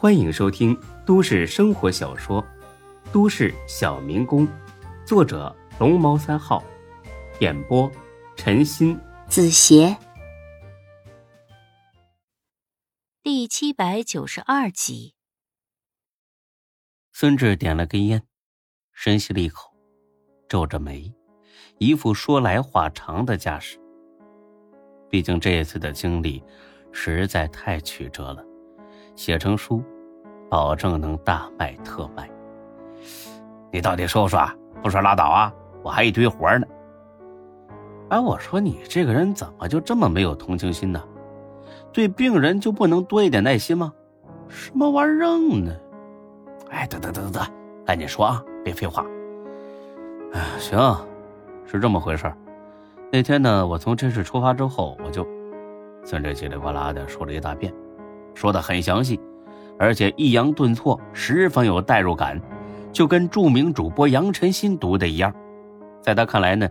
欢迎收听都市生活小说《都市小民工》，作者龙猫三号，演播陈鑫、子邪，第七百九十二集。孙志点了根烟，深吸了一口，皱着眉，一副说来话长的架势。毕竟这一次的经历实在太曲折了。写成书，保证能大卖特卖。你到底说不说？不说拉倒啊！我还一堆活呢。哎，我说你这个人怎么就这么没有同情心呢？对病人就不能多一点耐心吗？什么玩意儿呢？哎，得得得得得，赶紧说啊！别废话。哎，行，是这么回事那天呢，我从这市出发之后，我就孙志叽里呱啦的说了一大遍。说的很详细，而且抑扬顿挫，十分有代入感，就跟著名主播杨晨新读的一样。在他看来呢，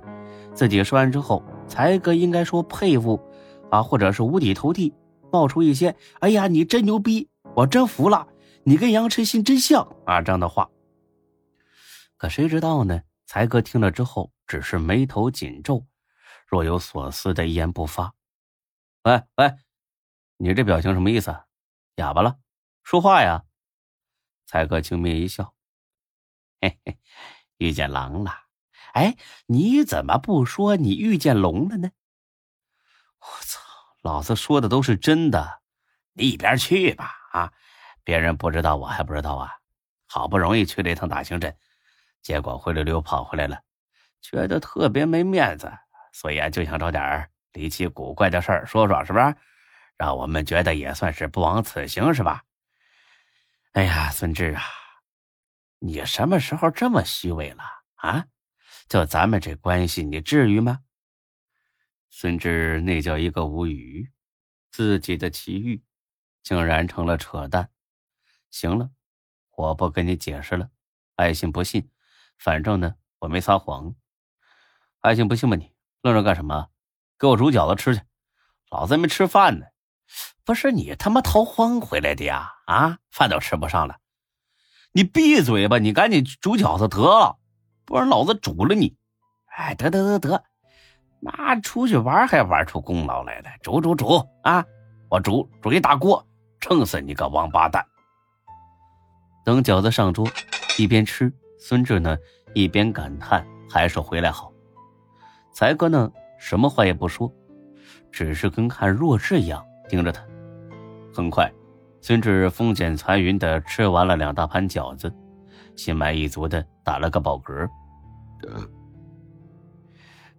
自己说完之后，才哥应该说佩服，啊，或者是五体投地，冒出一些“哎呀，你真牛逼，我真服了，你跟杨晨新真像啊”这样的话。可谁知道呢？才哥听了之后，只是眉头紧皱，若有所思的一言不发。喂喂，你这表情什么意思？哑巴了，说话呀！才哥轻蔑一笑：“嘿嘿，遇见狼了。哎，你怎么不说你遇见龙了呢？”我操，老子说的都是真的！你一边去吧！啊，别人不知道，我还不知道啊！好不容易去了一趟大兴镇，结果灰溜溜跑回来了，觉得特别没面子，所以啊，就想找点离奇古怪的事儿说说，是不是？让我们觉得也算是不枉此行，是吧？哎呀，孙志啊，你什么时候这么虚伪了啊？就咱们这关系，你至于吗？孙志那叫一个无语，自己的奇遇竟然成了扯淡。行了，我不跟你解释了，爱信不信，反正呢，我没撒谎。爱信不信吧？你愣着干什么？给我煮饺子吃去，老子还没吃饭呢。不是你他妈逃荒回来的呀？啊，饭都吃不上了，你闭嘴吧！你赶紧煮饺子得了，不然老子煮了你！哎，得得得得，那出去玩还玩出功劳来了，煮煮煮啊！我煮煮一大锅，撑死你个王八蛋！等饺子上桌，一边吃，孙志呢一边感叹：还是回来好。才哥呢什么话也不说，只是跟看弱智一样。盯着他，很快，孙志风卷残云的吃完了两大盘饺子，心满意足的打了个饱嗝。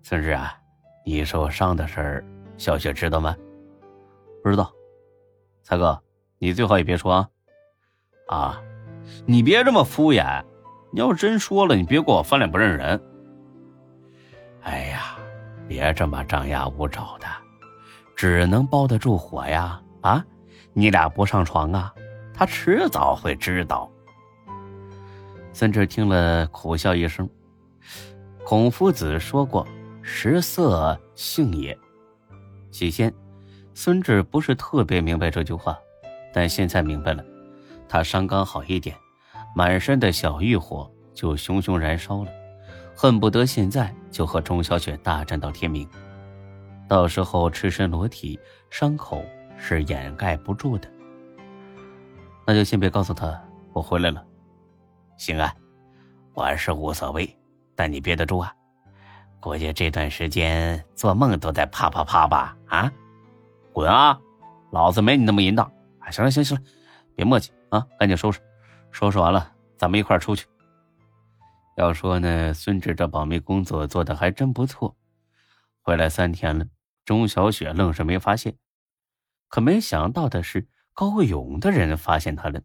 孙志啊，你受伤的事儿，小雪知道吗？不知道。才哥，你最好也别说啊。啊，你别这么敷衍。你要是真说了，你别给我翻脸不认人。哎呀，别这么张牙舞爪的。只能包得住火呀！啊，你俩不上床啊？他迟早会知道。孙志听了，苦笑一声。孔夫子说过：“食色，性也。”起先，孙志不是特别明白这句话，但现在明白了。他伤刚好一点，满身的小欲火就熊熊燃烧了，恨不得现在就和钟小雪大战到天明。到时候赤身裸体，伤口是掩盖不住的。那就先别告诉他我回来了。行啊，我是无所谓，但你憋得住啊。估计这段时间做梦都在啪啪啪吧？啊，滚啊！老子没你那么淫荡。哎，行了行了行了，别磨叽啊，赶紧收拾。收拾完了，咱们一块出去。要说呢，孙志这保密工作做的还真不错。回来三天了。钟小雪愣是没发现，可没想到的是，高勇的人发现他了。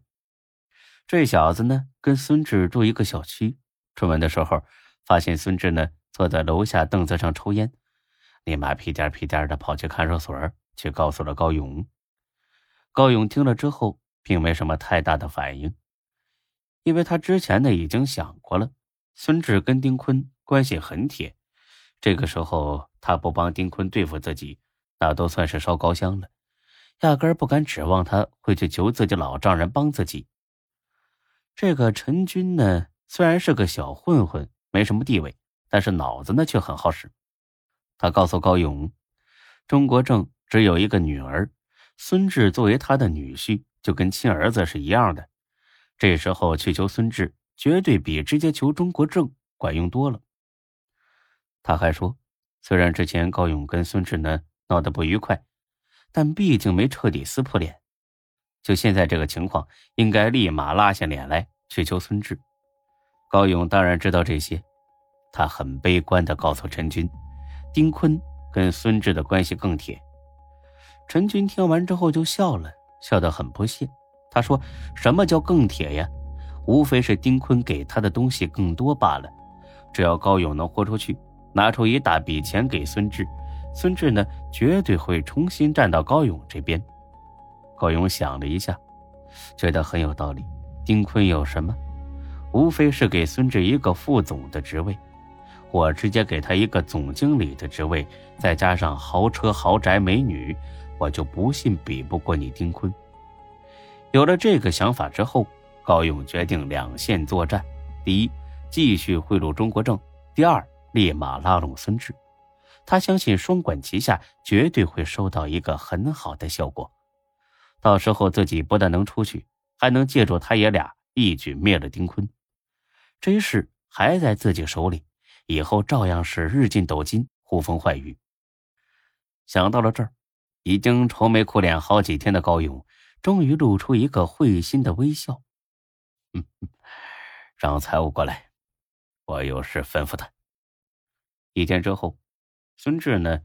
这小子呢，跟孙志住一个小区。出门的时候，发现孙志呢坐在楼下凳子上抽烟，立马屁颠屁颠的跑去看守所，去告诉了高勇。高勇听了之后，并没什么太大的反应，因为他之前呢已经想过了，孙志跟丁坤关系很铁。这个时候，他不帮丁坤对付自己，那都算是烧高香了。压根儿不敢指望他会去求自己老丈人帮自己。这个陈军呢，虽然是个小混混，没什么地位，但是脑子呢却很好使。他告诉高勇，钟国正只有一个女儿，孙志作为他的女婿，就跟亲儿子是一样的。这时候去求孙志，绝对比直接求钟国正管用多了。他还说，虽然之前高勇跟孙志呢闹得不愉快，但毕竟没彻底撕破脸。就现在这个情况，应该立马拉下脸来去求孙志。高勇当然知道这些，他很悲观的告诉陈军，丁坤跟孙志的关系更铁。陈军听完之后就笑了，笑得很不屑。他说：“什么叫更铁呀？无非是丁坤给他的东西更多罢了。只要高勇能豁出去，拿出一大笔钱给孙志，孙志呢绝对会重新站到高勇这边。”高勇想了一下，觉得很有道理。丁坤有什么？无非是给孙志一个副总的职位，我直接给他一个总经理的职位，再加上豪车、豪宅、美女，我就不信比不过你丁坤。有了这个想法之后，高勇决定两线作战：第一，继续贿赂中国政；第二，立马拉拢孙志。他相信双管齐下，绝对会收到一个很好的效果。到时候自己不但能出去，还能借助他爷俩一举灭了丁坤。这事还在自己手里，以后照样是日进斗金、呼风唤雨。想到了这儿，已经愁眉苦脸好几天的高勇，终于露出一个会心的微笑。嗯，让财务过来，我有事吩咐他。一天之后，孙志呢，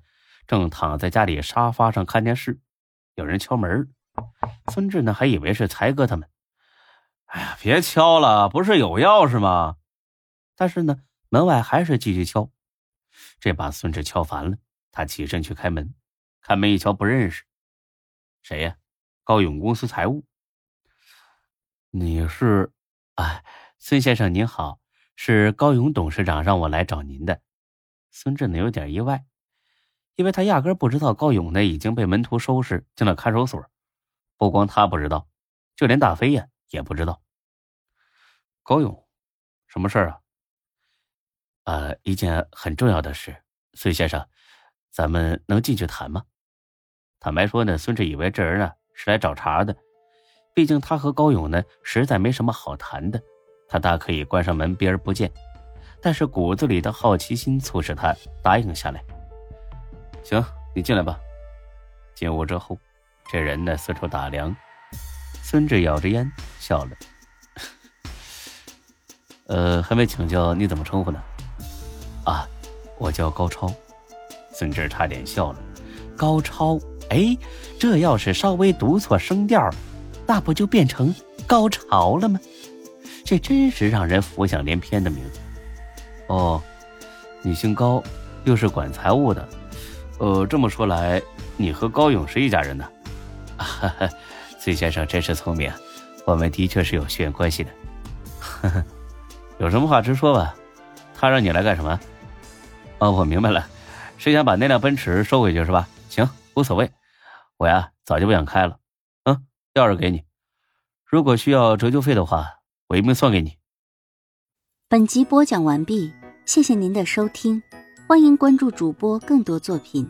正躺在家里沙发上看电视，有人敲门。孙志呢，还以为是才哥他们。哎呀，别敲了，不是有钥匙吗？但是呢，门外还是继续敲。这把孙志敲烦了，他起身去开门。开门一瞧，不认识，谁呀？高勇公司财务。你是？哎，孙先生您好，是高勇董事长让我来找您的。孙志呢，有点意外，因为他压根不知道高勇呢已经被门徒收拾进了看守所。不光他不知道，就连大飞呀也不知道。高勇，什么事儿啊？呃，一件很重要的事，孙先生，咱们能进去谈吗？坦白说呢，孙志以为这人呢是来找茬的，毕竟他和高勇呢实在没什么好谈的，他大可以关上门避而不见。但是骨子里的好奇心促使他答应下来。行，你进来吧。进屋之后。这人呢，四处打量。孙志咬着烟笑了。呃，还没请教你怎么称呼呢？啊，我叫高超。孙志差点笑了。高超，哎，这要是稍微读错声调，那不就变成高潮了吗？这真是让人浮想联翩的名字。哦，你姓高，又是管财务的。呃，这么说来，你和高勇是一家人呢？哈哈，崔先生真是聪明，我们的确是有血缘关系的。呵呵，有什么话直说吧。他让你来干什么？哦，我明白了，是想把那辆奔驰收回去是吧？行，无所谓，我呀早就不想开了。嗯，钥匙给你，如果需要折旧费的话，我一并算给你。本集播讲完毕，谢谢您的收听，欢迎关注主播更多作品。